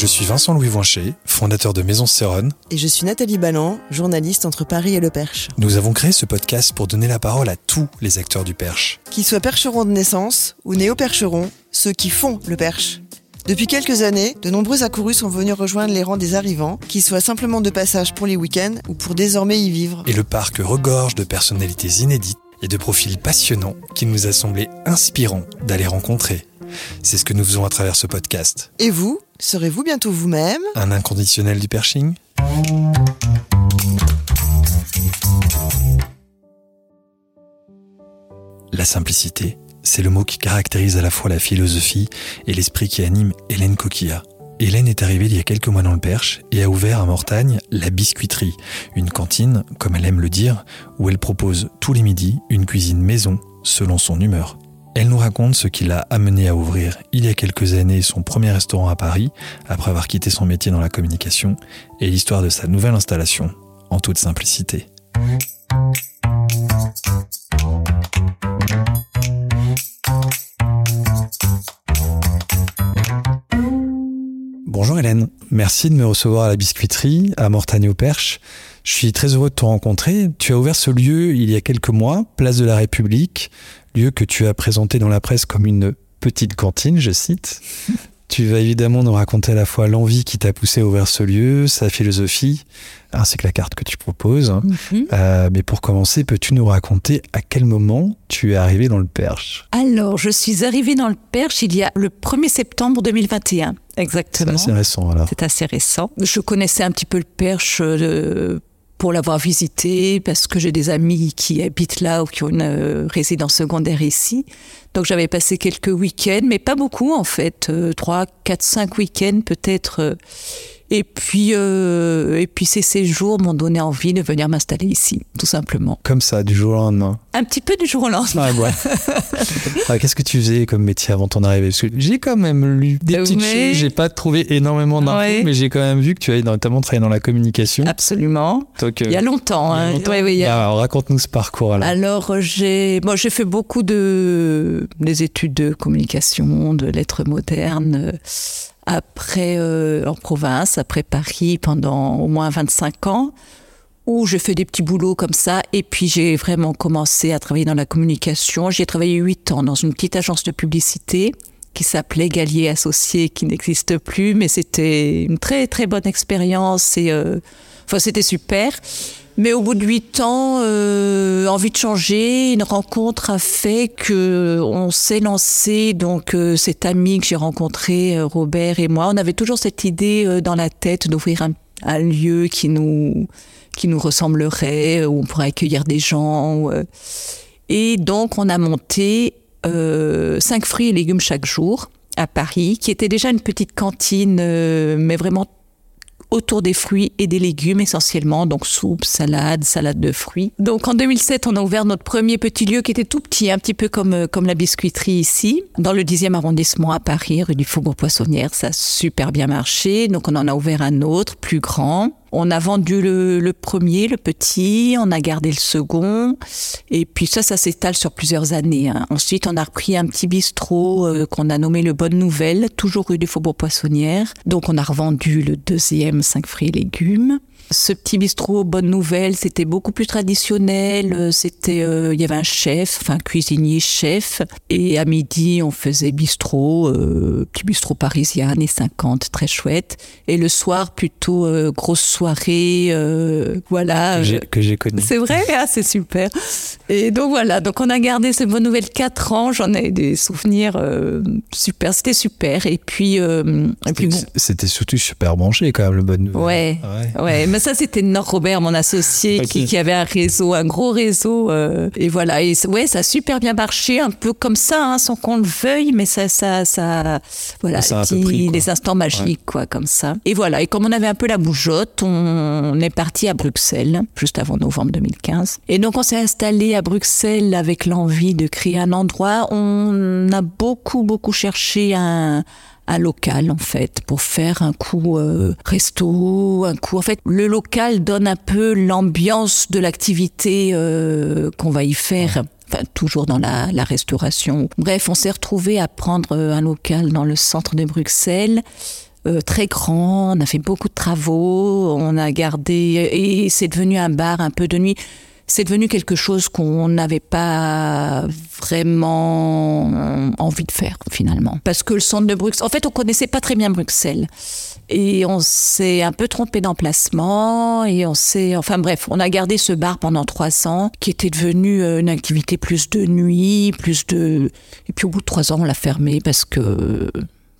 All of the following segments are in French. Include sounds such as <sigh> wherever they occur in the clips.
Je suis Vincent Louis Voincher, fondateur de Maison Céronne. Et je suis Nathalie Balland, journaliste entre Paris et Le Perche. Nous avons créé ce podcast pour donner la parole à tous les acteurs du Perche. Qu'ils soient percherons de naissance ou néo-percherons, ceux qui font le Perche. Depuis quelques années, de nombreux accourus sont venus rejoindre les rangs des arrivants, qu'ils soient simplement de passage pour les week-ends ou pour désormais y vivre. Et le parc regorge de personnalités inédites et de profils passionnants qu'il nous a semblé inspirant d'aller rencontrer. C'est ce que nous faisons à travers ce podcast. Et vous, serez-vous bientôt vous-même? Un inconditionnel du perching La simplicité, c'est le mot qui caractérise à la fois la philosophie et l'esprit qui anime Hélène Coquilla. Hélène est arrivée il y a quelques mois dans le Perche et a ouvert à Mortagne la biscuiterie, une cantine, comme elle aime le dire, où elle propose tous les midis une cuisine maison selon son humeur. Elle nous raconte ce qui l'a amené à ouvrir il y a quelques années son premier restaurant à Paris, après avoir quitté son métier dans la communication, et l'histoire de sa nouvelle installation, en toute simplicité. Bonjour Hélène, merci de me recevoir à la biscuiterie à Mortagne au Perche. Je suis très heureux de te rencontrer. Tu as ouvert ce lieu il y a quelques mois, place de la République, lieu que tu as présenté dans la presse comme une petite cantine, je cite. <laughs> Tu vas évidemment nous raconter à la fois l'envie qui t'a poussé à ouvrir ce lieu, sa philosophie, ainsi que la carte que tu proposes. Euh, mais pour commencer, peux-tu nous raconter à quel moment tu es arrivé dans le Perche? Alors, je suis arrivée dans le Perche il y a le 1er septembre 2021, C'est exactement. assez récent alors. C'est assez récent. Je connaissais un petit peu le Perche euh, pour l'avoir visité parce que j'ai des amis qui habitent là ou qui ont une euh, résidence secondaire ici. Donc j'avais passé quelques week-ends, mais pas beaucoup en fait, euh, trois, quatre, cinq week-ends peut-être. Et puis, euh, et puis ces séjours m'ont donné envie de venir m'installer ici, tout simplement. Comme ça, du jour au lendemain. Un petit peu du jour au lendemain. Ah ouais. <laughs> Ah, Qu'est-ce que tu faisais comme métier avant ton arrivée? Parce que j'ai quand même lu des Euh, petites mais- choses, j'ai pas trouvé énormément d'infos, Ouais. mais j'ai quand même vu que tu avais notamment travaillé dans la communication. Absolument. Donc, euh, Il y a longtemps. hein. longtemps. Ouais, a- Alors, raconte-nous ce parcours alors. J'ai moi j'ai fait beaucoup de des études de communication, de lettres modernes après euh, en province, après Paris pendant au moins 25 ans où j'ai fait des petits boulots comme ça et puis j'ai vraiment commencé à travailler dans la communication. J'ai travaillé 8 ans dans une petite agence de publicité qui s'appelait Gallier Associés qui n'existe plus mais c'était une très très bonne expérience et euh, enfin c'était super. Mais au bout de huit ans, euh, envie de changer, une rencontre a fait que on s'est lancé. Donc euh, cet ami que j'ai rencontré, euh, Robert et moi, on avait toujours cette idée euh, dans la tête d'ouvrir un, lieu qui nous qui nous ressemblerait, euh, où on pourrait accueillir des gens. euh. Et donc on a monté euh, cinq fruits et légumes chaque jour à Paris, qui était déjà une petite cantine, euh, mais vraiment autour des fruits et des légumes essentiellement, donc soupe, salade, salade de fruits. Donc en 2007, on a ouvert notre premier petit lieu qui était tout petit, un petit peu comme, euh, comme la biscuiterie ici, dans le 10e arrondissement à Paris, rue du Faubourg-Poissonnière. Ça a super bien marché, donc on en a ouvert un autre, plus grand. On a vendu le, le premier, le petit, on a gardé le second, et puis ça, ça s'étale sur plusieurs années. hein. Ensuite, on a repris un petit bistrot euh, qu'on a nommé le Bonne Nouvelle, toujours rue du Faubourg-Poissonnière. Donc, on a revendu le deuxième, 5 fruits et légumes. Ce petit bistrot Bonne Nouvelle, c'était beaucoup plus traditionnel. euh, C'était, euh, il y avait un chef, enfin cuisinier chef, et à midi on faisait bistrot, euh, petit bistrot parisien années 50, très chouette. Et le soir plutôt euh, grosse soirée, voilà. Que j'ai- connu. c'est vrai, ah, c'est super. Et donc voilà, donc on a gardé cette bonne nouvelle quatre ans. J'en ai des souvenirs super. C'était super. Et puis, et puis bon. C'était- surtout super branché quand même, le bonne nouvelle. Ouais, Ouais. ouais, mais ça, c'était Nord Robert, mon associé, qui, qui, avait un réseau, un gros réseau. Euh, et voilà. Et ouais, ça a super bien marché, un peu comme ça, hein, sans qu'on le veuille, mais ça, ça, ça, voilà, Ça peu pris, les instants magiques, quoi, comme ça. Et voilà. Et comme on avait un peu la bougeotte, on est parti à Bruxelles, juste avant novembre 2015. Et donc, on s'est installé à Bruxelles avec l'envie de créer un endroit. On a beaucoup, beaucoup cherché un, un local en fait pour faire un coup euh, resto, un coup en fait le local donne un peu l'ambiance de l'activité euh, qu'on va y faire. Enfin, toujours dans la, la restauration. Bref, on s'est retrouvé à prendre euh, un local dans le centre de Bruxelles. euh, très grand, on a fait beaucoup de travaux, on a gardé et c'est devenu un bar un peu de nuit. C'est devenu quelque chose qu'on n'avait pas vraiment envie de faire finalement. Parce que le centre de Bruxelles, en fait, on connaissait pas très bien Bruxelles. Et on s'est un peu trompé d'emplacement et on s'est, enfin bref, on a gardé ce bar pendant trois ans qui était devenu euh, une activité plus de nuit, plus de, et puis au bout de trois ans, on l'a fermé parce que,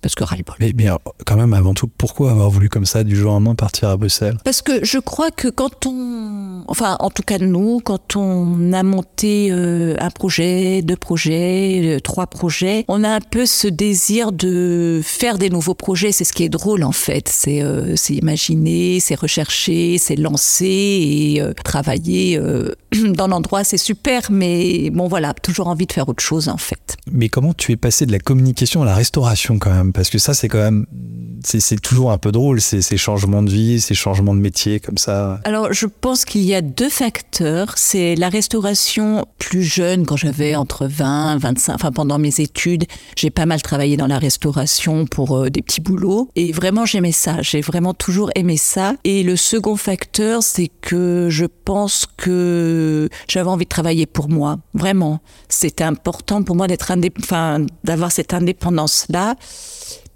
parce que ras-le-bol. Mais, mais alors, quand même, avant tout, pourquoi avoir voulu comme ça, du jour au lendemain, partir à Bruxelles? Parce que je crois que quand on, enfin en tout cas nous, quand on a monté euh, un projet, deux projets, euh, trois projets, on a un peu ce désir de faire des nouveaux projets. C'est ce qui est drôle en fait. C'est euh, imaginer, c'est rechercher, c'est lancer et euh, travailler <clears throat> dans l'endroit. C'est super, mais bon voilà, toujours envie de faire autre chose en fait. Mais comment tu es passé de la communication à la restauration quand même? Parce que ça, c'est quand même. C'est toujours un peu drôle, ces, changements de vie, ces changements de métier comme ça. Alors, je pense qu'il y a deux facteurs. C'est la restauration plus jeune, quand j'avais entre 20, 25, enfin pendant mes études, j'ai pas mal travaillé dans la restauration pour euh, des petits boulots. Et vraiment, j'aimais ça. J'ai vraiment toujours aimé ça. Et le second facteur, c'est que je pense que j'avais envie de travailler pour moi. Vraiment. C'était important pour moi d'être indép- d'avoir cette indépendance-là.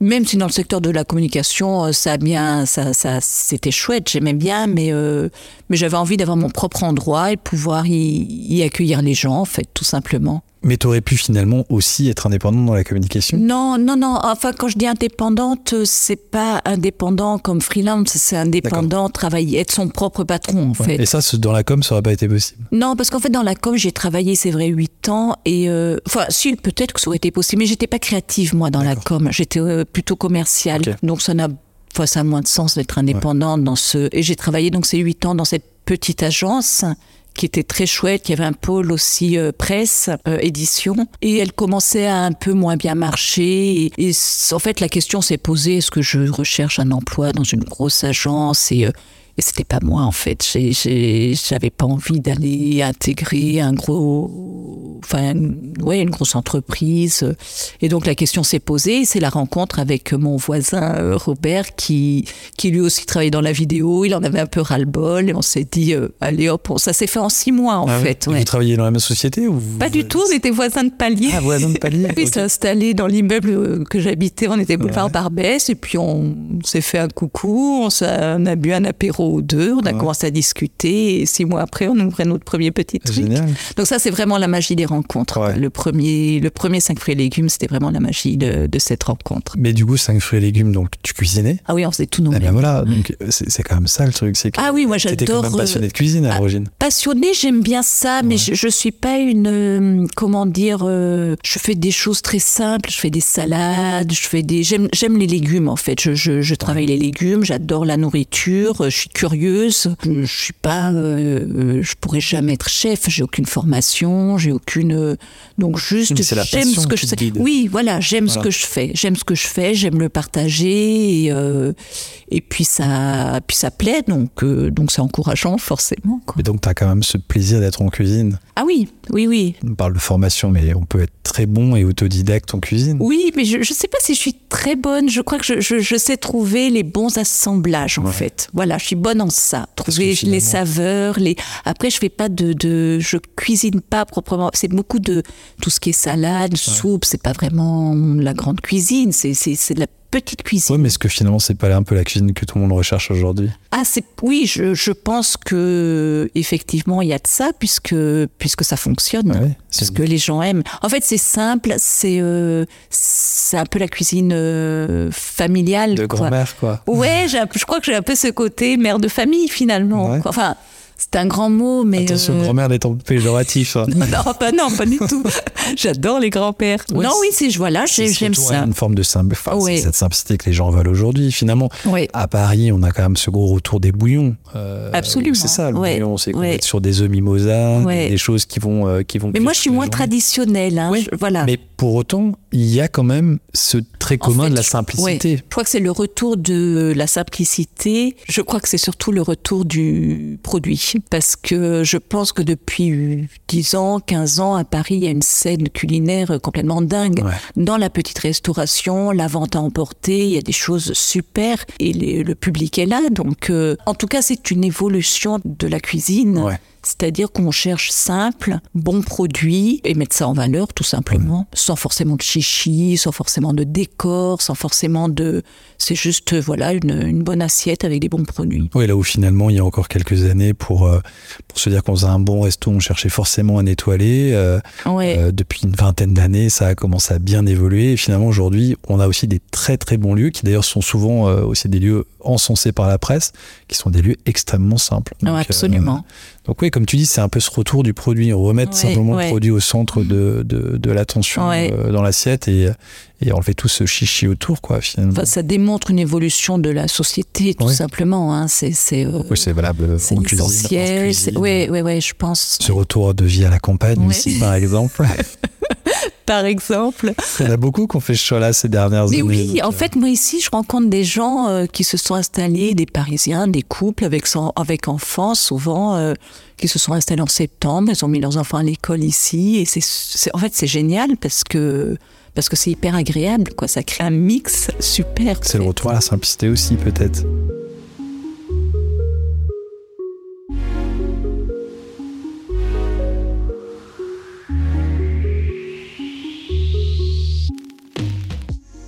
Même si dans le secteur de la communication, euh, ça a bien, ça, ça, c'était chouette, j'aimais bien, mais, euh, mais j'avais envie d'avoir mon propre endroit et pouvoir y, y accueillir les gens, en fait, tout simplement. Mais tu aurais pu finalement aussi être indépendant dans la communication Non, non, non. Enfin, quand je dis indépendante, c'est pas indépendant comme freelance, c'est indépendant, travailler, être son propre patron, en Ouais. fait. Et ça, dans la com, ça aurait pas été possible. Non, parce qu'en fait, dans la com, j'ai travaillé, c'est vrai, 8 ans. Et euh, enfin, si, peut-être que ça aurait été possible, mais j'étais pas créative, moi, dans la com. J'étais euh, plutôt commerciale. Donc, ça n'a enfin, ça a moins de sens d'être indépendante dans ce. Et j'ai travaillé donc ces 8 ans dans cette petite agence qui était très chouette, qui avait un pôle aussi euh, presse, euh, édition, et elle commençait à un peu moins bien marcher. Et, en fait, la question s'est posée est-ce que je recherche un emploi dans une grosse agence? Et, euh, et c'était pas moi en fait. J'avais pas envie d'aller intégrer un gros, enfin, une- ouais, une grosse entreprise. Et donc la question s'est posée. C'est la rencontre avec mon voisin euh, Robert qui, qui lui aussi travaillait dans la vidéo. Il en avait un peu ras-le-bol et on s'est dit euh, allez hop, ça s'est fait en six mois en Ah fait. Ouais. Vous travaillez dans la même société ou vous- Pas du tout. On était voisins de palier. Ah, voisin de palier. <laughs> Oui, ok. s'est installé dans l'immeuble euh, que j'habitais. On était boulevard Ouais. Barbès et puis on s'est fait un coucou. On a bu un apéro ou deux. On a Ouais. commencé à discuter et six mois après, on ouvrait notre premier petit truc. Génial. Donc ça, c'est vraiment la magie des rencontres. Ouais. Le premier, le premier 5 fruits et légumes, c'était vraiment la magie de, de cette rencontre. Mais du coup, 5 fruits et légumes, donc tu cuisinais? Ah oui, on faisait tout nous Eh ben voilà, donc c'est quand même ça le truc. que Ah oui, moi T'étais quand j'adore. même euh, passionné de cuisine à ah, l'origine. Passionnée, j'aime bien ça, mais je, je suis pas une, euh, comment dire, euh, je fais des choses très simples, je fais des salades, je fais des, j'aime, les légumes en fait, je, je, je travaille les légumes, j'adore la nourriture, euh, je suis curieuse, je, je suis pas, euh, euh, je pourrais jamais être chef, j'ai aucune formation, j'ai aucune, euh, donc juste j'aime ce que je fais. Oui, voilà, j'aime ce que je fais, j'aime ce que je fais, j'aime le partager et, euh, et puis ça, puis ça plaît, donc donc c'est encourageant forcément. quoi. Mais donc t'as quand même ce plaisir d'être en cuisine. Ah oui, oui, oui. On parle de formation, mais on peut être très bon et autodidacte en cuisine. Oui, mais je ne sais pas si je suis très bonne. Je crois que je, je, je sais trouver les bons assemblages, en Ouais. fait. Voilà, je suis bonne en ça. Trouver les saveurs. Les... Après, je fais pas de, de... Je cuisine pas proprement. C'est beaucoup de tout ce qui est salade, soupe. C'est pas vraiment la grande cuisine. C'est c'est- c'est de la petite cuisine. Oui, mais est-ce que finalement, c'est pas un peu la cuisine que tout le monde recherche aujourd'hui? Ah, oui, je, je pense que effectivement il y a de ça puisque puisque ça fonctionne, Ouais, c'est- parce que les gens aiment. En fait, c'est simple, c'est euh, c'est un peu la cuisine euh, familiale. De grand-mère, quoi. Ouais, je crois que j'ai un peu ce côté mère de famille finalement. Ouais. quoi. Enfin, c'est un grand mot, mais Attention, euh, grand-mère n'étant péjoratif. hein. <laughs> non, pas non, pas du tout. <laughs> J'adore les grands-pères. Ouais, non, oui, c'est C'est j'ai- j'aime ça. Une forme de simple. Enfin, Ouais. C'est cette simplicité que les gens veulent aujourd'hui. Finalement, Ouais. à Paris, on a quand même ce gros retour des bouillons. Euh, Absolument. C'est ça, le bouillon. C'est qu'on être sur des œufs mimosa, des, des choses qui vont, euh, qui vont. Mais moi, je suis moins traditionnelle. Hein, je- voilà. Mais pour autant, il y a quand même ce trait En commun fait, de la je- simplicité. ouais, je crois que c'est le retour de la simplicité. Je crois que c'est surtout le retour du produit. Parce que je pense que depuis 10 ans, 15 ans, à Paris, il y a une scène culinaire complètement dingue. Ouais. Dans la petite restauration, la vente à emporter, il y a des choses super. Et les- le public est là. Donc, euh, en tout cas, c'est une évolution de la cuisine. Ouais. C'est-à-dire qu'on cherche simple, bon produit et mettre ça en valeur tout simplement, sans forcément de chichi, sans forcément de décor, sans forcément de... C'est juste, euh, voilà, une, une bonne assiette avec des bons produits. Oui, là où finalement, il y a encore quelques années, pour, euh, pour se dire qu'on faisait un bon resto, on cherchait forcément un étoilé. Euh, Ouais. euh, depuis une vingtaine d'années, ça a commencé à bien évoluer. Et finalement, aujourd'hui, on a aussi des très très bons lieux, qui d'ailleurs sont souvent aussi des lieux encensés par la presse, qui sont des lieux extrêmement simples. Ouais, Donc, absolument. euh, donc oui, comme tu dis, c'est un peu ce retour du produit, remettre Ouais, simplement le produit au centre de, de, de l'attention euh, dans l'assiette et, et enlever tout ce chichi autour, quoi, finalement. Enfin, ça démontre une évolution de la société, tout simplement. Hein. C'est c'est, euh, oui, c'est valable c'est en cuisine. Ouais, ouais, ouais, je pense. Ce retour de vie à la campagne aussi, par <laughs> exemple. <laughs> Par exemple. Il y en a beaucoup qui ont fait choix-là ces dernières Mais années. oui, donc, en euh, fait, moi ici, je rencontre des gens euh, qui se sont installés, des Parisiens, des couples avec, son, avec enfants, souvent, euh, qui se sont installés en septembre. Ils ont mis leurs enfants à l'école ici. Et c'est, c'est- en fait, c'est génial parce que parce que c'est hyper agréable, quoi. Ça crée un mix super. C'est le retour à la simplicité aussi, peut-être.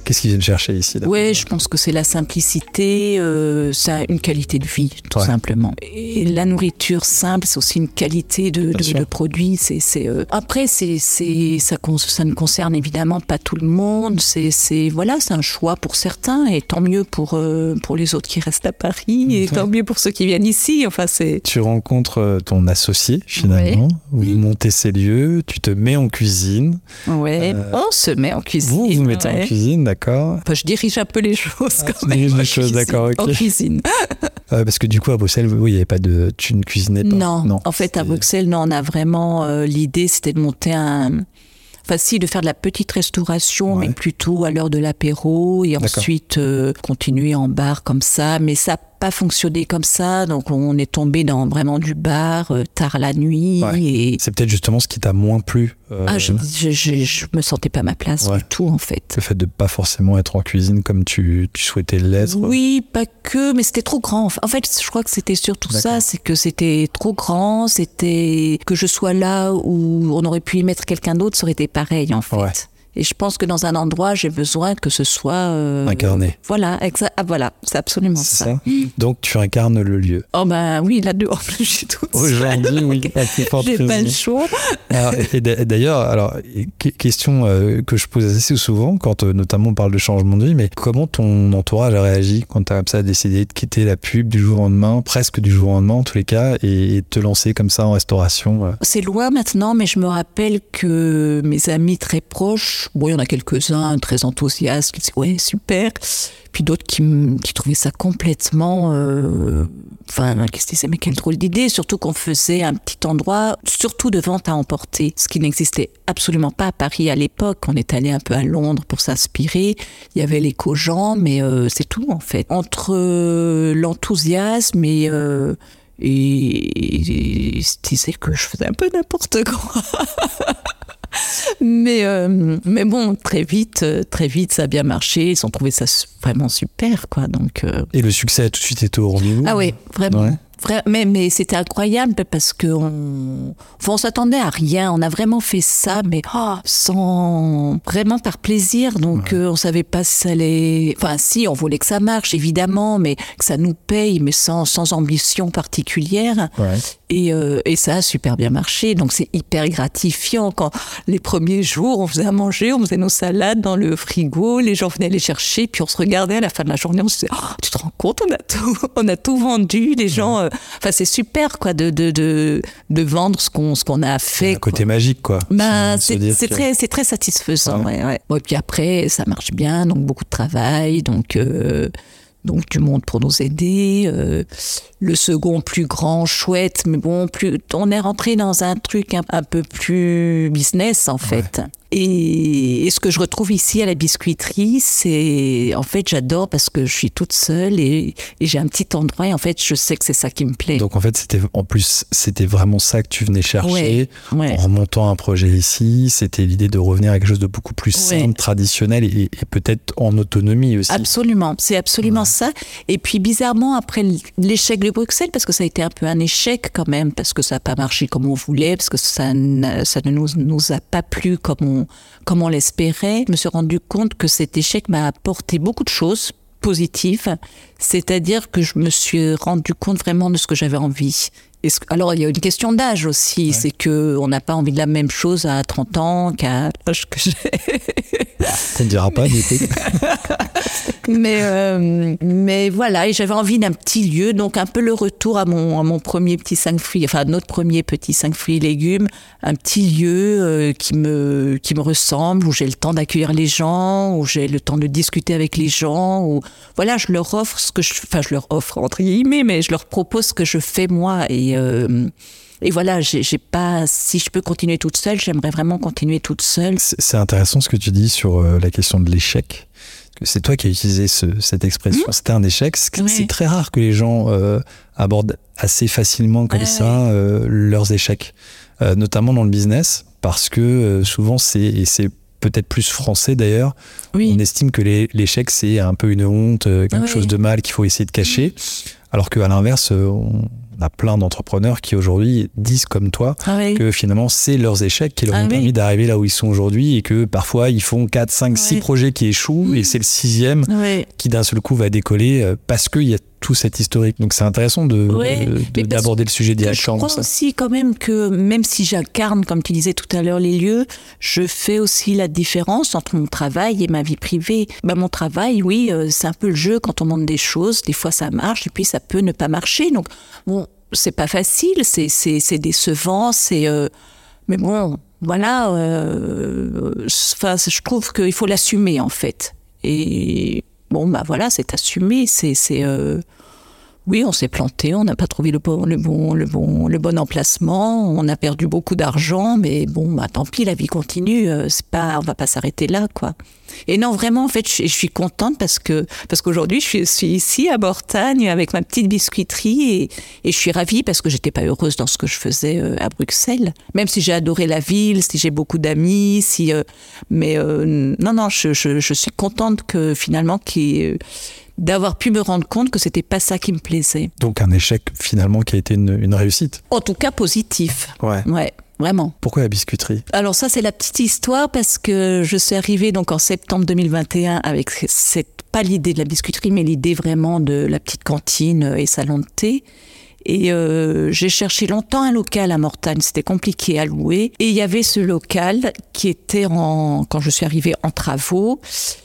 Qu'est-ce qu'ils viennent chercher ici Ouais, je pense que c'est la simplicité, euh, ça a une qualité de vie, tout Ouais. simplement. Et la nourriture simple, c'est aussi une qualité de, produit. C'est, c'est, euh, Après, c'est, c'est, ça, ne concerne évidemment pas tout le monde. C'est, c'est, voilà, c'est un choix pour certains, et tant mieux pour, euh, pour les autres qui restent à Paris, et tant mieux pour ceux qui viennent ici. Enfin, c'est. Tu rencontres euh, ton associé finalement, vous montez ces lieux, tu te mets en cuisine, Ouais, Euh, on se met en cuisine. vous vous mettez ouais. en cuisine, d'accord Enfin, je dirige un peu les choses Ah, quand même. diriges en les choses, d'accord, ok. En cuisine. <laughs> Euh, Parce que du coup à Bruxelles, oui, il n'y avait pas de, tu ne cuisinais pas. Non, en fait, à Bruxelles, non, on a vraiment euh, l'idée, c'était de monter un. Enfin, si, de faire de la petite restauration, Ouais. mais plutôt à l'heure de l'apéro, et D'accord. ensuite euh, continuer en bar comme ça. Mais ça pas fonctionné comme ça, donc on est tombé dans vraiment du bar euh, tard la nuit. Ouais. Et C'est peut-être justement ce qui t'a moins plu. euh, ah, je, je, je, je me sentais pas à ma place Ouais. du tout, en fait. Le fait de pas forcément être en cuisine comme tu, tu souhaitais l'être. Oui, pas que, mais c'était trop grand. En fait, je crois que c'était surtout ça, c'est que c'était trop grand, c'était que je sois là où on aurait pu y mettre quelqu'un d'autre, ça aurait été pareil en fait. Ouais. Et je pense que dans un endroit, j'ai besoin que ce soit euh, Incarné. Voilà, ah, voilà, c'est absolument ça. ça. Donc tu incarnes le lieu. Oh ben oui, là dehors, <laughs> j'ai tout. Aujourd'hui, oui. <laughs> à plus forte J'ai pas le choix. Alors, et d'a- d'ailleurs, alors que- question euh, que je pose assez souvent quand euh, notamment on parle de changement de vie, mais comment ton entourage a réagi quand tu as comme ça décidé de quitter la pub du jour au lendemain, presque du jour au lendemain en tous les cas, et, et de te lancer comme ça en restauration C'est loin maintenant, mais je me rappelle que mes amis très proches, bon, il y en a quelques-uns très enthousiastes, qui disaient ouais, super. Puis d'autres qui, trouvaient ça complètement. euh, Enfin, qui se disaient mais quelle drôle d'idée, surtout qu'on faisait un petit endroit, surtout de vente à emporter, ce qui n'existait absolument pas à Paris à l'époque. On est allé un peu à Londres pour s'inspirer. Il y avait les gens mais euh, c'est tout en fait. Entre euh, l'enthousiasme et. euh, et il se disait que je faisais un peu n'importe quoi. <laughs> mais, euh, mais bon, très vite, euh, très vite, ça a bien marché. Ils ont trouvé ça vraiment super, quoi. Donc, euh, Et le succès a tout de suite été au rendez-vous. ah oui, vraiment. Ouais. Mais, mais c'était incroyable parce que on, enfin, on s'attendait à rien. On a vraiment fait ça, mais oh, sans vraiment par plaisir. Donc, euh, on savait pas si ça allait. Enfin, si, on voulait que ça marche, évidemment, mais que ça nous paye, mais sans, sans ambition particulière. Ouais. Et, euh, et, ça a super bien marché. Donc c'est hyper gratifiant quand les premiers jours, on faisait à manger, on faisait nos salades dans le frigo, les gens venaient les chercher, puis on se regardait à la fin de la journée, on se disait, oh, tu te rends compte, on a tout, <laughs> on a tout vendu, les gens. Enfin, c'est super quoi de, de, de, de, vendre ce qu'on ce qu'on a fait. Un côté magique quoi. Ben, c'est très c'est très satisfaisant. Ouais. Ouais, Bon, et puis après, ça marche bien, donc beaucoup de travail, donc. Euh, donc du monde pour nous aider. Euh, le second plus grand, chouette, mais bon, plus, on est rentré dans un truc un, peu plus business en fait. Et, ce que je retrouve ici à la biscuiterie, c'est en fait j'adore parce que je suis toute seule et, j'ai un petit endroit et en fait je sais que c'est ça qui me plaît. Donc en fait c'était en plus c'était vraiment ça que tu venais chercher en remontant un projet ici. C'était l'idée de revenir à quelque chose de beaucoup plus simple, traditionnel et, peut-être en autonomie aussi. Absolument, c'est absolument ça. Et puis bizarrement après l'échec de Bruxelles parce que ça a été un peu un échec quand même parce que ça n'a pas marché comme on voulait parce que ça, ça ne nous, nous a pas plu comme on comme on l'espérait. Je me suis rendu compte que cet échec m'a apporté beaucoup de choses positives, c'est-à-dire que je me suis rendu compte vraiment de ce que j'avais envie. Alors, il y a une question d'âge aussi, c'est que on n'a pas envie de la même chose à 30 ans qu'à l'âge que j'ai. <laughs> Ça ne dira pas, <laughs> mais, euh, mais voilà, et j'avais envie d'un petit lieu, donc un peu le retour à mon, à mon premier petit 5 fruits, enfin notre premier petit 5 fruits et légumes, un petit lieu euh, qui, me, qui me ressemble, où j'ai le temps d'accueillir les gens, où j'ai le temps de discuter avec les gens, où voilà, je leur offre ce que je, enfin je leur offre entre guillemets, mais je leur propose ce que je fais moi et euh, et voilà, j'ai pas. Si je peux continuer toute seule, j'aimerais vraiment continuer toute seule. C'est intéressant ce que tu dis sur euh, la question de l'échec. C'est toi qui as utilisé cette expression. Mmh. C'était un échec. C'est très rare que les gens euh, abordent assez facilement comme ça euh, leurs échecs, notamment dans le business, parce que souvent c'est et c'est peut-être plus français d'ailleurs. On estime que l'échec c'est un peu une honte, quelque chose de mal qu'il faut essayer de cacher, alors qu'à l'inverse, on on a plein d'entrepreneurs qui aujourd'hui disent comme toi ah que finalement c'est leurs échecs qui leur ah ont permis d'arriver là où ils sont aujourd'hui et que parfois ils font 4, 5, 6 projets qui échouent et c'est le sixième qui d'un seul coup va décoller euh, parce qu'il y a tout cet historique. Donc c'est intéressant de, d'aborder le sujet directement. Je crois aussi quand même que même si j'incarne, comme tu disais tout à l'heure, les lieux, je fais aussi la différence entre mon travail et ma vie privée. Ben, mon travail, oui, euh, c'est un peu le jeu quand on monte des choses. Des fois ça marche et puis ça peut ne pas marcher. Donc bon, c'est pas facile, c'est, c'est, décevant, c'est... Euh, mais bon, voilà, euh, je trouve qu'il faut l'assumer en fait. Et bon, bah voilà, c'est assumé, c'est... c'est euh, oui, on s'est planté, on n'a pas trouvé le bon, le bon, le bon, le bon emplacement, on a perdu beaucoup d'argent, mais bon, bah tant pis, la vie continue. Euh, c'est pas, on va pas s'arrêter là, quoi. Et non, vraiment, en fait, je, suis contente parce que parce qu'aujourd'hui, je suis, ici à Bortagne avec ma petite biscuiterie et, je suis ravie parce que j'étais pas heureuse dans ce que je faisais euh, à Bruxelles. Même si j'ai adoré la ville, si j'ai beaucoup d'amis, si, euh, mais non, non, je, je, je, suis contente que finalement qui d'avoir pu me rendre compte que c'était pas ça qui me plaisait. Donc un échec finalement qui a été une, réussite. En tout cas positif. Ouais. Ouais. Vraiment. Pourquoi la biscuiterie? Alors ça c'est la petite histoire parce que je suis arrivée donc en septembre 2021 avec cette pas l'idée de la biscuiterie mais l'idée vraiment de la petite cantine et salon de thé et euh, j'ai cherché longtemps un local à Mortagne, c'était compliqué à louer. Et il y avait ce local qui était en, quand je suis arrivée en travaux.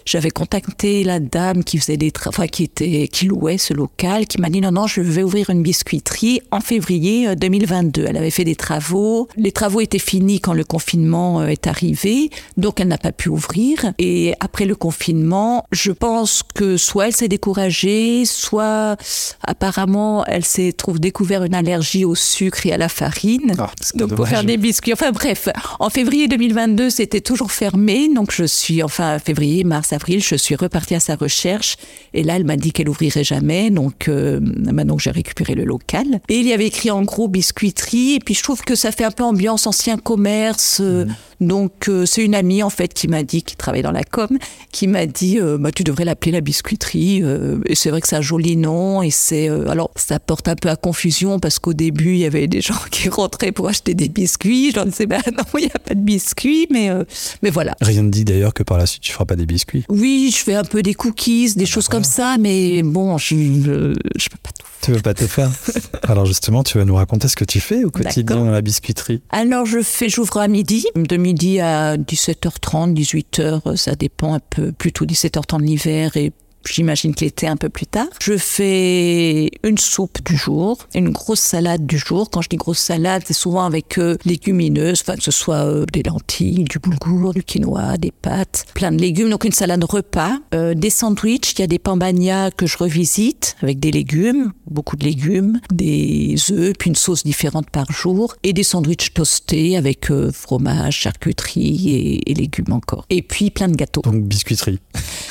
J'avais contacté la dame qui faisait des travaux, qui était, qui louait ce local, qui m'a dit non non, je vais ouvrir une biscuiterie en février 2022. Euh, elle avait fait des travaux. Les travaux étaient finis quand le confinement euh, est arrivé, donc elle n'a pas pu ouvrir. Et après le confinement, je pense que soit elle s'est découragée, soit apparemment elle s'est trouvée découvert une allergie au sucre et à la farine. Ah, donc pour faire des biscuits. Enfin bref, en février 2022, c'était toujours fermé. Donc je suis, enfin février, mars, avril, je suis repartie à sa recherche. Et là, elle m'a dit qu'elle ouvrirait jamais. Donc euh, maintenant j'ai récupéré le local. Et il y avait écrit en gros biscuiterie. Et puis je trouve que ça fait un peu ambiance ancien commerce. Euh, mmh. Donc euh, c'est une amie en fait qui m'a dit, qui travaille dans la com, qui m'a dit bah, tu devrais l'appeler la biscuiterie. et c'est vrai que c'est un joli nom et c'est alors ça porte un peu à confusion parce qu'au début, il y avait des gens <laughs> qui rentraient pour acheter des biscuits. Je leur disais, bah non, il n'y a pas de biscuits, mais, euh, mais voilà. Rien ne dit d'ailleurs que par la suite, tu feras pas des biscuits. Oui, je fais un peu des cookies, des choses comme ça, mais bon, je, je peux pas tout Tu veux pas te faire <laughs> Alors justement, tu vas nous raconter ce que tu fais au quotidien dans la biscuiterie. Alors je fais, j'ouvre à midi, de midi à 17h30, 18h, ça dépend un peu, plutôt 17h30 l'hiver et J'imagine qu'il était un peu plus tard. Je fais une soupe du jour, une grosse salade du jour. Quand je dis grosse salade, c'est souvent avec euh, légumineuses, enfin que ce soit euh, des lentilles, du boulgour, du quinoa, des pâtes, plein de légumes. Donc une salade repas, euh, des sandwichs. Il y a des pambagnas que je revisite avec des légumes, beaucoup de légumes, des œufs, puis une sauce différente par jour, et des sandwichs toastés avec fromage, charcuterie et, et légumes encore. Et puis plein de gâteaux. Donc biscuiterie.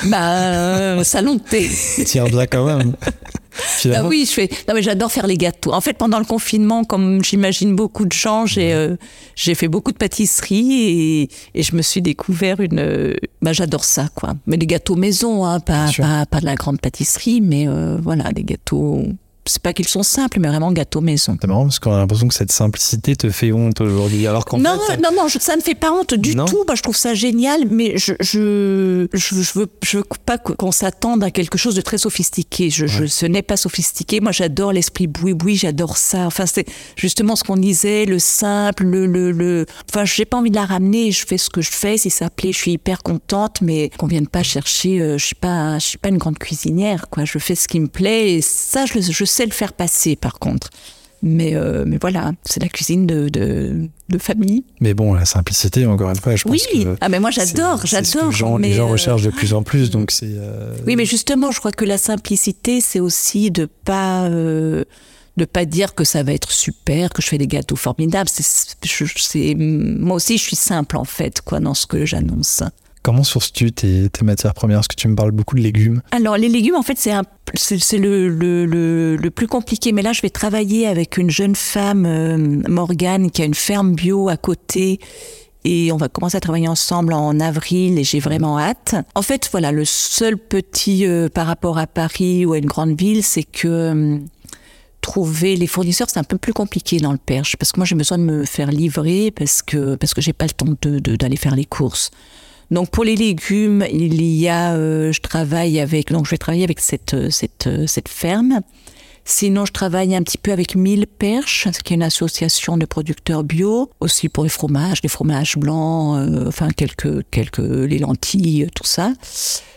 Bah, euh, salon de thé. Tiens bien quand même. <laughs> Ah oui, je fais. Non mais j'adore faire les gâteaux. En fait, pendant le confinement, comme j'imagine beaucoup de gens, j'ai euh, j'ai fait beaucoup de pâtisserie et, et je me suis découvert une. euh, bah j'adore ça quoi. Mais des gâteaux maison, hein, pas pas pas de la grande pâtisserie, mais euh, voilà des gâteaux. C'est pas qu'ils sont simples, mais vraiment gâteaux maison. C'est marrant parce qu'on a l'impression que cette simplicité te fait honte aujourd'hui. Alors qu'en Non, fait, non, non, je- ça ne fait pas honte du Non. tout. Moi, je trouve ça génial, mais je, je, je, je veux, je veux pas qu'on s'attende à quelque chose de très sophistiqué. Je, je- ce n'est pas sophistiqué. Moi, j'adore l'esprit boui-boui, j'adore ça. Enfin, c'est justement ce qu'on disait, le simple, le, le, le. Enfin, j'ai pas envie de la ramener. Je fais ce que je fais. Si ça plaît, je suis hyper contente, mais qu'on vienne pas chercher. euh, je suis pas, je suis pas une grande cuisinière, quoi. Je fais ce qui me plaît et ça, je, je sais le faire passer, par contre. Mais, euh, mais voilà, c'est la cuisine de, de, de famille. Mais bon, la simplicité, encore une fois, je pense Oui, que ah mais moi j'adore, ce j'adore. les gens, euh, recherchent de plus en plus, donc c'est. euh, Oui, mais justement, je crois que la simplicité, c'est aussi de pas de pas dire que ça va être super, que je fais des gâteaux formidables. C'est moi aussi, je suis simple en fait, quoi, dans ce que j'annonce. Comment sources-tu tes, tes matières premières? Parce que tu me parles beaucoup de légumes. Alors les légumes, en fait, c'est un, c'est, c'est le, le, le, le plus compliqué. Mais là, je vais travailler avec une jeune femme, euh, Morgane, qui a une ferme bio à côté. Et on va commencer à travailler ensemble en avril et j'ai vraiment hâte. En fait, voilà, le seul petit euh, par rapport à Paris ou à une grande ville, c'est que euh, trouver les fournisseurs, c'est un peu plus compliqué dans le Perche parce que moi j'ai besoin de me faire livrer parce que parce que j'ai pas le temps de, de- d'aller faire les courses. Donc pour les légumes, il y a, euh, je travaille avec, donc je vais travailler avec cette euh, cette euh, cette ferme. Sinon, je travaille un petit peu avec Mille Perches, qui est une association de producteurs bio, aussi pour les fromages, les fromages blancs, euh, enfin quelques quelques les lentilles, tout ça.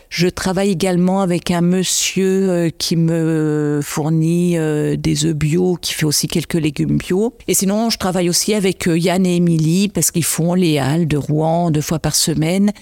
Je travaille également avec un monsieur euh, qui me fournit euh, des œufs bio, qui fait aussi quelques légumes bio. Et sinon, je travaille aussi avec euh, Yann et Émilie parce qu'ils font les halles de Rouen deux fois par semaine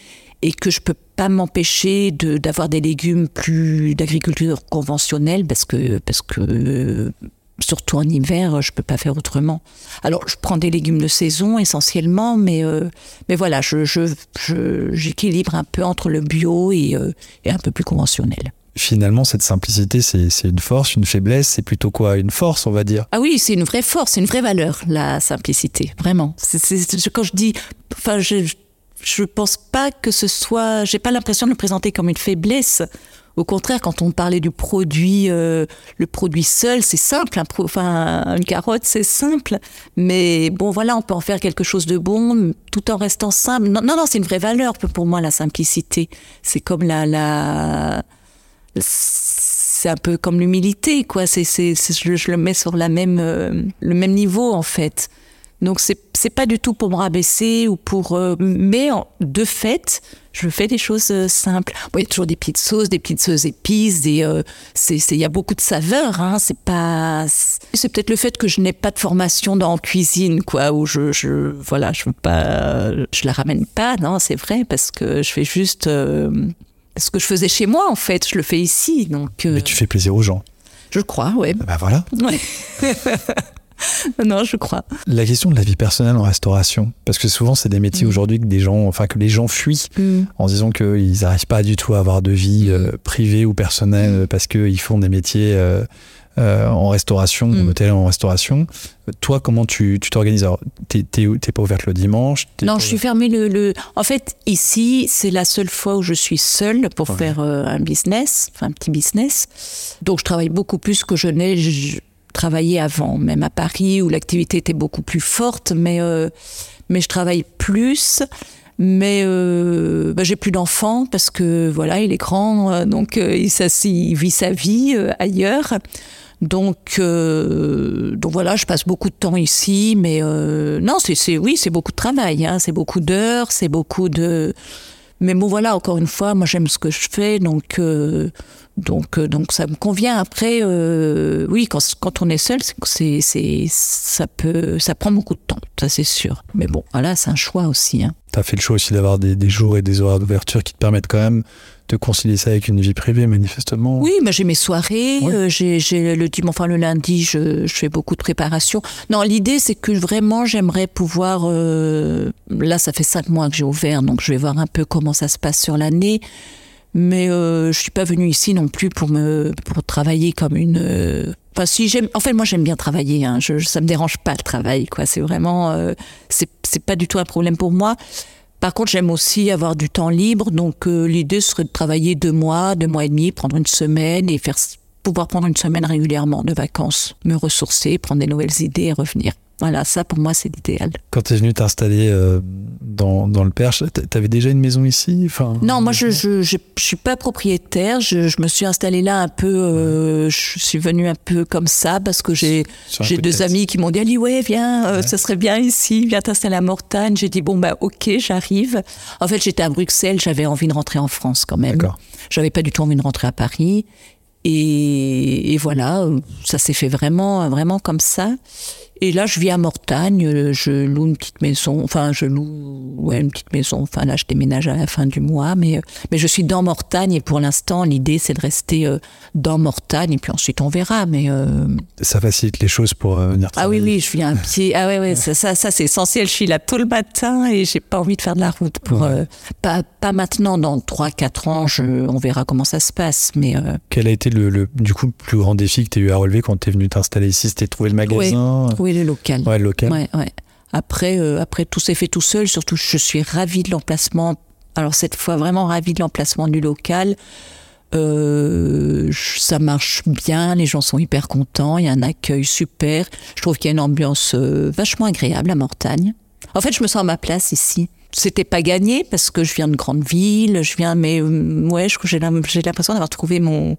et que je peux pas m'empêcher de d'avoir des légumes plus d'agriculture conventionnelle parce que parce que euh, surtout en hiver je peux pas faire autrement. Alors je prends des légumes de saison essentiellement, mais euh, mais voilà je je je- j'équilibre un peu entre le bio et euh, et un peu plus conventionnel. Finalement, cette simplicité, c'est c'est une force, une faiblesse, c'est plutôt quoi? Une force, on va dire? Ah oui, c'est une vraie force, c'est une vraie valeur, la simplicité, vraiment. C'est- quand je dis, enfin, je, je pense pas que ce soit, j'ai pas l'impression de le présenter comme une faiblesse. Au contraire, quand on parlait du produit, euh, le produit seul, c'est simple. Un pro- enfin, une carotte, c'est simple. Mais bon, voilà, on peut en faire quelque chose de bon, tout en restant simple. Non, non, non, c'est une vraie valeur pour moi la simplicité. C'est comme la, la, c'est un peu comme l'humilité, quoi. C'est, je, je le mets sur la même, euh, le même niveau, en fait. Donc, c'est, c'est pas du tout pour me rabaisser ou pour. euh, mais en- de fait, je fais des choses euh, simples. Bon, il y a toujours des petites sauces, des petites sauces épices, des, euh, c'est, c'est- il y a beaucoup de saveurs, hein. C'est pas. C'est peut-être le fait que je n'ai pas de formation dans en cuisine, quoi, où je, je, voilà, je veux pas. Je la ramène pas, non, c'est vrai, parce que je fais juste. euh, ce que je faisais chez moi, en fait, je le fais ici. Donc, euh, Mais tu fais plaisir aux gens. je crois, ouais. Bah voilà. Ouais. <laughs> <laughs> non, je crois. La question de la vie personnelle en restauration, parce que souvent c'est des métiers Mm. aujourd'hui que des gens, enfin que les gens fuient en disant qu'ils n'arrivent pas du tout à avoir de vie euh, privée ou personnelle parce qu'ils font des métiers euh, euh, en restauration, Mm. en hôtel en restauration. Toi, comment tu t'organises? Alors, t'es pas ouverte le dimanche? Non, je suis fermée le, le- En fait, ici, c'est la seule fois où je suis seule pour Ouais. faire un business, enfin un petit business. Donc, je travaille beaucoup plus que je n'ai travaillé avant, même à Paris où l'activité était beaucoup plus forte, mais, euh, mais je travaille plus. Mais euh, bah, j'ai plus d'enfants parce que voilà, il est grand, euh, donc euh, il, il, vit sa vie ailleurs. Donc, donc voilà, je passe beaucoup de temps ici, mais non, c'est oui, c'est beaucoup de travail, hein, c'est beaucoup d'heures, c'est beaucoup de. Mais bon, voilà, encore une fois, moi j'aime ce que je fais, donc euh, donc donc ça me convient. Après, euh, oui, quand, quand on est seul, c'est c'est ça peut ça prend beaucoup de temps, ça c'est sûr. Mais bon, voilà, c'est un choix aussi. Hein. Tu as fait le choix aussi d'avoir des, des jours et des horaires d'ouverture qui te permettent quand même de concilier ça avec une vie privée, manifestement. Oui, mais j'ai mes soirées, euh, j'ai le dimanche, enfin le lundi, je, je fais beaucoup de préparation. Non, l'idée c'est que vraiment j'aimerais pouvoir. euh, là, ça fait cinq mois que j'ai ouvert, donc je vais voir un peu comment ça se passe sur l'année. Mais euh, je suis pas venue ici non plus pour me pour travailler comme une. euh, Enfin, si j'aime. En fait, moi, j'aime bien travailler. Hein. Je, ça me dérange pas le travail, quoi. C'est vraiment. c'est c'est pas du tout un problème pour moi. Par contre, j'aime aussi avoir du temps libre, donc euh, l'idée serait de travailler deux mois, deux mois et demi, prendre une semaine et pouvoir prendre une semaine régulièrement de vacances, me ressourcer, prendre des nouvelles idées et revenir. Voilà, ça pour moi c'est l'idéal. Quand tu es venu t'installer euh, dans, dans le Perche, tu avais déjà une maison ici enfin, Non, moi je je, je, je suis pas propriétaire, je, je me suis installée là un peu, euh, je suis venue un peu comme ça parce que j'ai J'ai deux amis qui m'ont dit Ali, ouais, viens, euh, Ouais. ça serait bien ici, viens t'installer à Mortagne. J'ai dit bon bah ok, j'arrive. En fait, j'étais à Bruxelles, j'avais envie de rentrer en France quand même. D'accord. J'avais pas du tout envie de rentrer à Paris. Et, et voilà, ça s'est fait vraiment, vraiment comme ça. Et là, je vis à Mortagne, euh, je loue une petite maison, enfin, je loue ouais, une petite maison, enfin, là, je déménage à la fin du mois, mais, euh, mais je suis dans Mortagne et pour l'instant, l'idée, c'est de rester euh, dans Mortagne et puis ensuite, on verra, mais. euh, Ça facilite les choses pour venir ah oui, travailler. oui, je viens à pied. Ah ouais, ouais, ça, ça, ça c'est essentiel. Je suis là tôt le matin et j'ai pas envie de faire de la route. Pour, Ouais. euh, pas, pas maintenant, dans 3-4 ans, je, on verra comment ça se passe. Mais euh, Quel a été le, le- du coup, le plus grand défi que tu as eu à relever quand tu es venu t'installer ici? C'était trouver le magasin? Trouver le local. Ouais, le local. Ouais, ouais. Après, euh, après, tout s'est fait tout seul. Surtout, je suis ravie de l'emplacement. Alors, cette fois, vraiment ravie de l'emplacement du local. Euh, ça marche bien, les gens sont hyper contents, il y a un accueil super. Je trouve qu'il y a une ambiance euh, vachement agréable à Mortagne. En fait, je me sens à ma place ici. C'était pas gagné parce que je viens de grande ville, je viens, mais euh, ouais, j'ai l'im- j'ai l'impression d'avoir trouvé mon.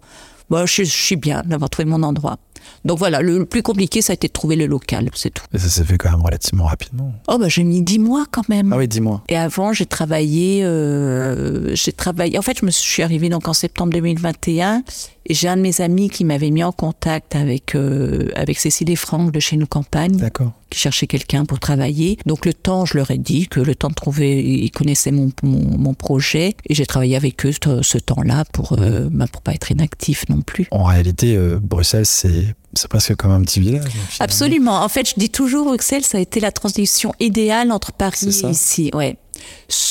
Bon, je, je suis bien d'avoir trouvé mon endroit. Donc voilà, le, le plus compliqué, ça a été de trouver le local, c'est tout. Et ça s'est fait quand même relativement rapidement. Oh, bah j'ai mis dix mois quand même. Ah oui, dis-moi. Et avant, j'ai travaillé, euh, j'ai travaillé. En fait, je me suis arrivée donc en septembre 2021 et j'ai un de mes amis qui m'avait mis en contact avec euh, avec Cécile et Franck de chez nous campagne, D'accord. qui cherchait quelqu'un pour travailler. Donc le temps, je leur ai dit que le temps de trouver, ils connaissaient mon mon, mon projet et j'ai travaillé avec eux ce, ce temps-là pour euh, bah, pour pas être inactif non plus. En réalité, euh, Bruxelles, c'est c'est presque comme un petit village. finalement. Absolument. En fait, je dis toujours Bruxelles, ça a été la transition idéale entre Paris et ici. Ouais.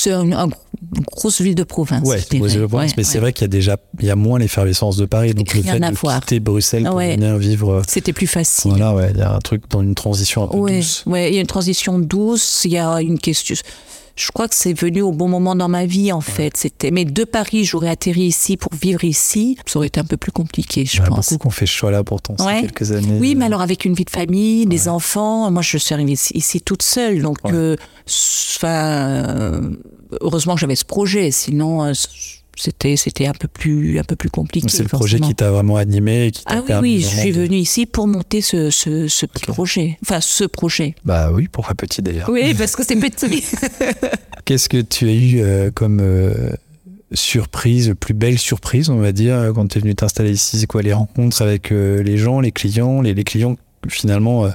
Gros- une grosse ville de province. Ouais, mais c'est vrai qu'il y a déjà il y a moins l'effervescence de Paris. Donc le fait de voir. quitter Bruxelles pour Ouais. venir vivre, euh, C'était plus facile. voilà, ouais, il y a un truc dans une transition un peu douce. ouais, il y a une transition douce, il y a une question. Je crois que c'est venu au bon moment dans ma vie, en fait. C'était, mais de Paris, j'aurais atterri ici pour vivre ici. Ça aurait été un peu plus compliqué, je Il y pense. beaucoup qui ont fait ce choix-là pourtant, ces Ouais. quelques années. Oui, mais alors avec une vie de famille, des enfants, moi je suis arrivée ici, ici toute seule, donc Ouais. euh, enfin, euh, heureusement que j'avais ce projet, sinon euh, c'était c'était un peu plus un peu plus compliqué. C'est le projet forcément. qui t'a vraiment animé et qui t'a Ah oui, oui, je suis de- venue ici pour monter ce, ce, ce petit projet. Enfin, ce projet. Bah oui, pourquoi petit d'ailleurs. Oui, parce que c'est petit. <laughs> Qu'est-ce que tu as eu euh, comme euh, surprise, plus belle surprise, on va dire, euh, quand tu es venu t'installer ici? C'est quoi les rencontres avec euh, les gens, les clients, les, les clients finalement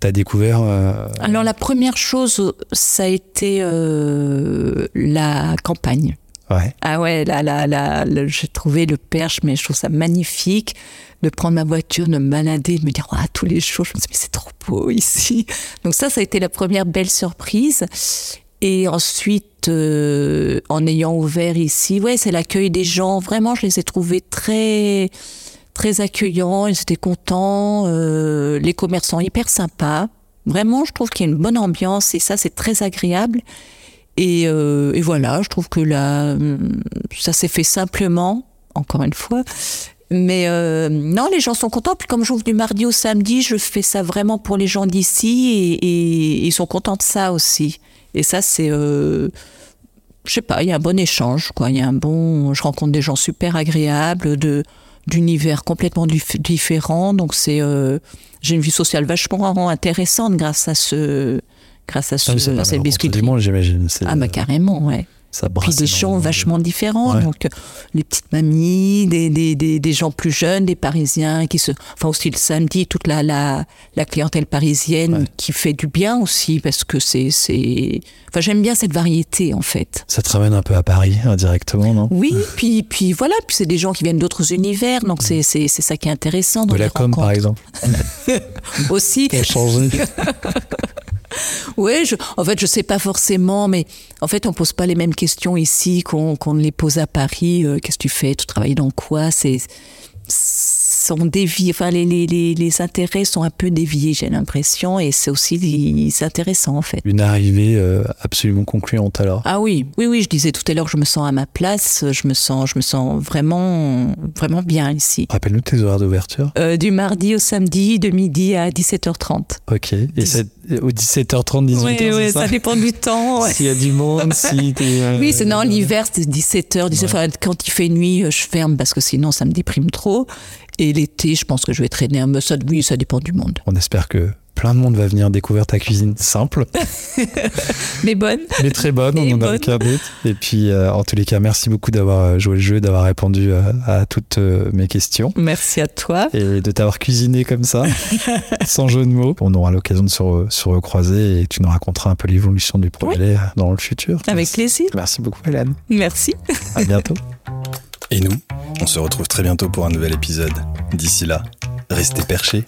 tu as découvert euh, Alors la première chose, ça a été euh, la campagne. Ah ouais, là, là, là, j'ai trouvé le perche, mais je trouve ça magnifique de prendre ma voiture, de me balader, de me dire, tous les jours, je me dis, mais c'est trop beau ici. Donc ça, ça a été la première belle surprise. Et ensuite, euh, en ayant ouvert ici, ouais, c'est l'accueil des gens. Vraiment, je les ai trouvés très, très accueillants. Ils étaient contents. euh, les commerçants hyper sympas. Vraiment, je trouve qu'il y a une bonne ambiance et ça, c'est très agréable. Et, euh, et voilà, je trouve que là, ça s'est fait simplement, encore une fois. Mais euh, non, les gens sont contents. Puis comme j'ouvre du mardi au samedi, je fais ça vraiment pour les gens d'ici et, et ils sont contents de ça aussi. Et ça, c'est, euh, je sais pas, il y a un bon échange, quoi. Il y a un bon, je rencontre des gens super agréables, de d'univers complètement dif- différents. Donc c'est, euh, j'ai une vie sociale vachement intéressante grâce à ce, grâce à ce, Ah, cette biscuiterie. du monde, j'imagine. C'est- Ah bah carrément, ouais. ça Puis des gens de- vachement différents, Ouais. donc euh, les petites mamies, des, des, des, des gens plus jeunes, des Parisiens qui se, enfin aussi le samedi toute la la, la clientèle parisienne Ouais. qui fait du bien aussi parce que c'est c'est, enfin j'aime bien cette variété en fait. Ça te ramène un peu à Paris indirectement, non? Oui, puis puis voilà, puis c'est des gens qui viennent d'autres univers, donc c'est c'est c'est ça qui est intéressant. dans De la les com, par exemple. <laughs> Aussi, Pour changer. <laughs> Oui, en fait, je sais pas forcément, mais en fait, on pose pas les mêmes questions ici qu'on qu'on les pose à Paris. Euh, Qu'est-ce que tu fais? Tu travailles dans quoi? C'est sont déviés. Enfin, les, les, les, les intérêts sont un peu déviés, j'ai l'impression, et c'est aussi intéressant en fait. Une arrivée euh, absolument concluante alors. Ah oui, oui, oui, je disais tout à l'heure que je me sens à ma place, je me sens, je me sens vraiment, vraiment bien ici. Rappelle-nous tes horaires d'ouverture. Euh, du mardi au samedi, de midi à 17h30. Ok. Et Dix- c'est au 17h30, 18h, Oui, oui, ça ça dépend du temps. <laughs> ouais. S'il y a du monde, si <laughs> t'es... euh, Oui, c'est non, l'hiver, c'est 17h. 17 enfin, quand il fait nuit, euh, je ferme parce que sinon, ça me déprime trop. Et l'été, je pense que je vais traîner un. Ça, oui, ça dépend du monde. On espère que plein de monde va venir découvrir ta cuisine simple, <laughs> Mais bonne. mais très bonne, on Et en a bonne. aucun doute. Et puis, euh, en tous les cas, merci beaucoup d'avoir euh, joué le jeu, d'avoir répondu euh, à toutes euh, mes questions. Merci à toi. Et de t'avoir cuisiné comme ça, <laughs> sans jeu de mots. On aura l'occasion de se, re- se recroiser et tu nous raconteras un peu l'évolution du projet dans le futur. Avec Merci. plaisir. Merci beaucoup, Hélène. Merci. À bientôt. <laughs> Et nous, on se retrouve très bientôt pour un nouvel épisode. D'ici là, restez perchés.